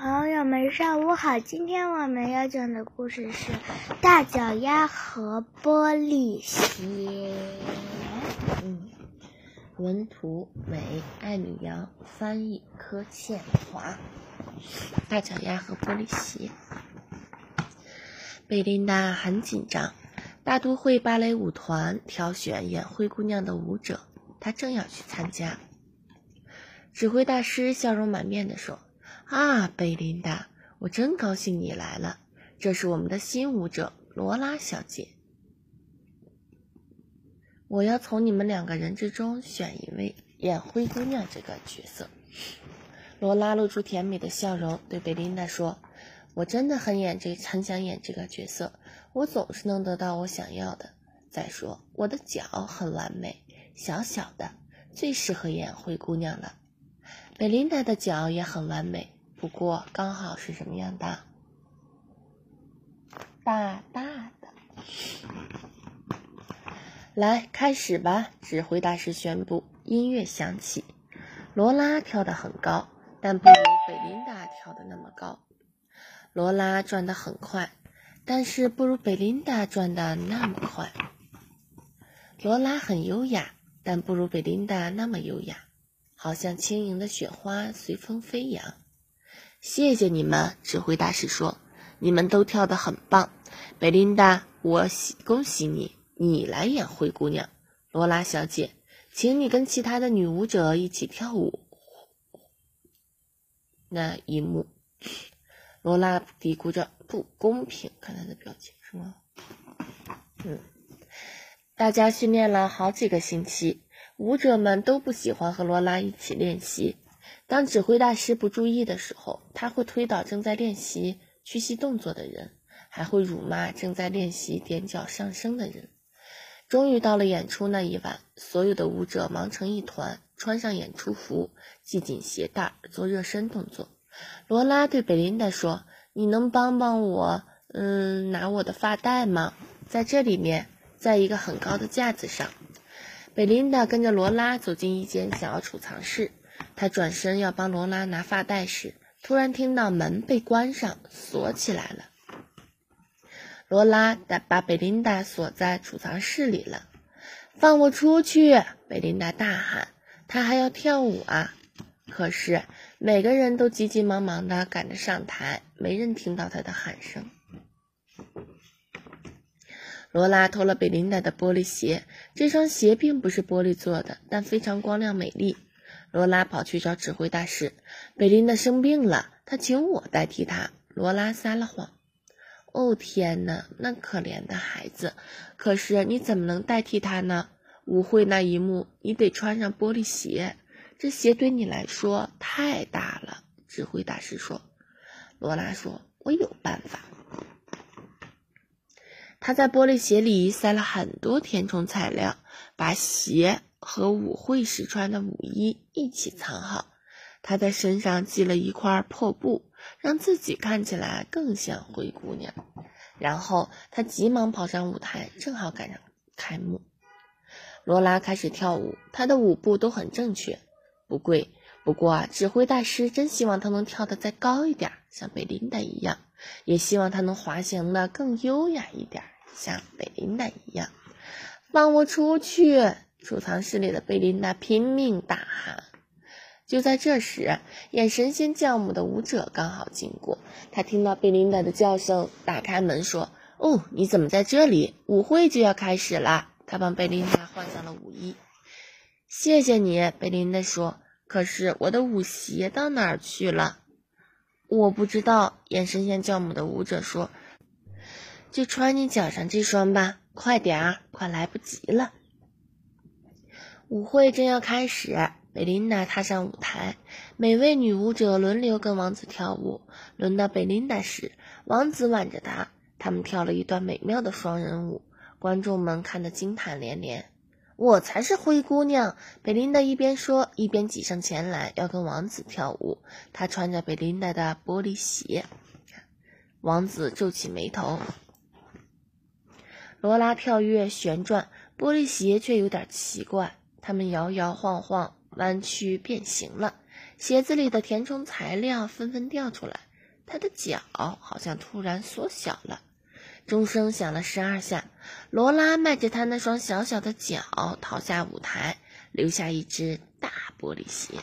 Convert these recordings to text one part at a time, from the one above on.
朋友们，上午好！今天我们要讲的故事是《大脚丫和玻璃鞋》。嗯，文图美艾米扬，翻译柯倩华。大脚丫和玻璃鞋。贝琳达很紧张。大都会芭蕾舞团挑选演灰姑娘的舞者，她正要去参加。指挥大师笑容满面地说。啊，贝琳达，我真高兴你来了。这是我们的新舞者罗拉小姐。我要从你们两个人之中选一位演灰姑娘这个角色。罗拉露出甜美的笑容，对贝琳达说：“我真的很演这，很想演这个角色。我总是能得到我想要的。再说，我的脚很完美，小小的，最适合演灰姑娘了。贝琳达的脚也很完美。”不过刚好是什么样的？大大的。来，开始吧！指挥大师宣布。音乐响起。罗拉跳得很高，但不如贝琳达跳的那么高。罗拉转得很快，但是不如贝琳达转的那么快。罗拉很优雅，但不如贝琳达那么优雅，好像轻盈的雪花随风飞扬。谢谢你们，指挥大师说：“你们都跳得很棒。”贝琳达，我喜恭喜你，你来演灰姑娘。罗拉小姐，请你跟其他的女舞者一起跳舞。那一幕，罗拉嘀咕着：“不公平。”看他的表情是吗？嗯，大家训练了好几个星期，舞者们都不喜欢和罗拉一起练习。当指挥大师不注意的时候，他会推倒正在练习屈膝动作的人，还会辱骂正在练习踮脚上升的人。终于到了演出那一晚，所有的舞者忙成一团，穿上演出服，系紧鞋带，做热身动作。罗拉对贝琳达说：“你能帮帮我，嗯，拿我的发带吗？在这里面，在一个很高的架子上。”贝琳达跟着罗拉走进一间小储藏室。他转身要帮罗拉拿发带时，突然听到门被关上，锁起来了。罗拉把贝琳达锁在储藏室里了。放我出去！贝琳达大喊。她还要跳舞啊！可是每个人都急急忙忙的赶着上台，没人听到她的喊声。罗拉偷了贝琳达的玻璃鞋，这双鞋并不是玻璃做的，但非常光亮美丽。罗拉跑去找指挥大师。贝琳达生病了，他请我代替他。罗拉撒了谎。哦天哪，那可怜的孩子！可是你怎么能代替他呢？舞会那一幕，你得穿上玻璃鞋。这鞋对你来说太大了。指挥大师说。罗拉说：“我有办法。”他在玻璃鞋里塞了很多填充材料，把鞋。和舞会时穿的舞衣一起藏好，他在身上系了一块破布，让自己看起来更像灰姑娘。然后他急忙跑上舞台，正好赶上开幕。罗拉开始跳舞，她的舞步都很正确。不贵，不过啊指挥大师真希望她能跳得再高一点，像贝琳达一样；也希望她能滑行的更优雅一点，像贝琳达一样。放我出去！储藏室里的贝琳达拼命大喊。就在这时，演神仙教母的舞者刚好经过，他听到贝琳达的叫声，打开门说：“哦，你怎么在这里？舞会就要开始了。”他帮贝琳达换上了舞衣。谢谢你，贝琳达说。可是我的舞鞋到哪儿去了？我不知道。演神仙教母的舞者说：“就穿你脚上这双吧，快点儿，快来不及了。”舞会正要开始，贝琳达踏上舞台，每位女舞者轮流跟王子跳舞。轮到贝琳达时，王子挽着她，他们跳了一段美妙的双人舞，观众们看得惊叹连连。我才是灰姑娘！贝琳达一边说，一边挤上前来要跟王子跳舞。她穿着贝琳达的玻璃鞋。王子皱起眉头。罗拉跳跃旋转，玻璃鞋却有点奇怪。它们摇摇晃晃，弯曲变形了。鞋子里的填充材料纷纷掉出来，他的脚好像突然缩小了。钟声响了十二下，罗拉迈着他那双小小的脚逃下舞台，留下一只大玻璃鞋。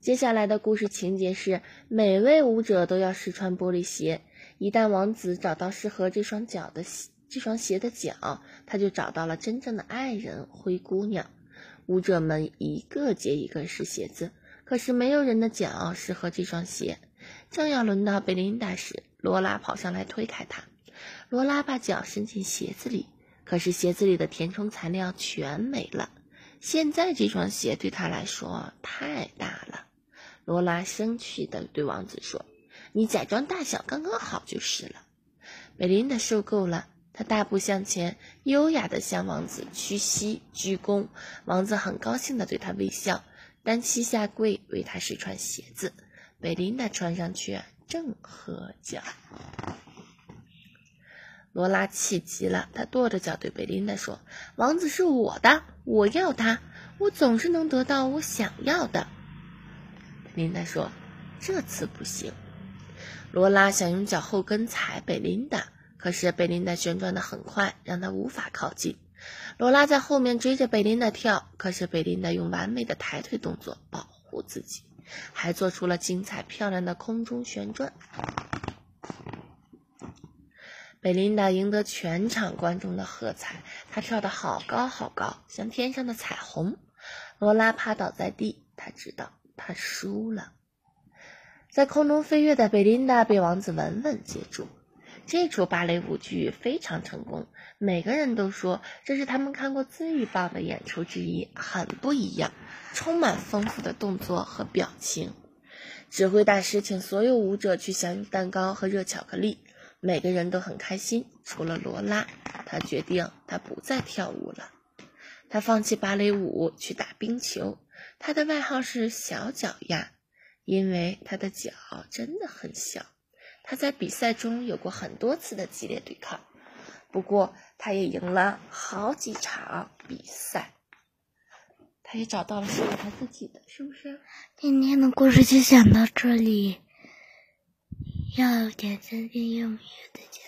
接下来的故事情节是：每位舞者都要试穿玻璃鞋。一旦王子找到适合这双脚的鞋这双鞋的脚，他就找到了真正的爱人灰姑娘。舞者们一个接一个试鞋子，可是没有人的脚适合这双鞋。正要轮到贝琳达时，罗拉跑上来推开他。罗拉把脚伸进鞋子里，可是鞋子里的填充材料全没了。现在这双鞋对他来说太大了。罗拉生气地对王子说：“你假装大小刚刚好就是了。”贝琳达受够了，她大步向前，优雅地向王子屈膝鞠躬。王子很高兴地对他微笑，单膝下跪为他试穿鞋子。贝琳达穿上去。正合脚，罗拉气急了，她跺着脚对贝琳达说：“王子是我的，我要他，我总是能得到我想要的。”琳达说：“这次不行。”罗拉想用脚后跟踩贝琳达，可是贝琳达旋转的很快，让她无法靠近。罗拉在后面追着贝琳达跳，可是贝琳达用完美的抬腿动作保护自己。还做出了精彩漂亮的空中旋转。贝琳达赢得全场观众的喝彩，她跳得好高好高，像天上的彩虹。罗拉趴倒在地，她知道她输了。在空中飞跃的贝琳达被王子稳稳接住。这出芭蕾舞剧非常成功，每个人都说这是他们看过最棒的演出之一，很不一样，充满丰富的动作和表情。指挥大师请所有舞者去享用蛋糕和热巧克力，每个人都很开心，除了罗拉，他决定他不再跳舞了，他放弃芭蕾舞去打冰球，他的外号是小脚丫，因为他的脚真的很小。他在比赛中有过很多次的激烈对抗，不过他也赢了好几场比赛。他也找到了属于他自己的，是不是？今天的故事就讲到这里，要点赞、订阅、我们再见。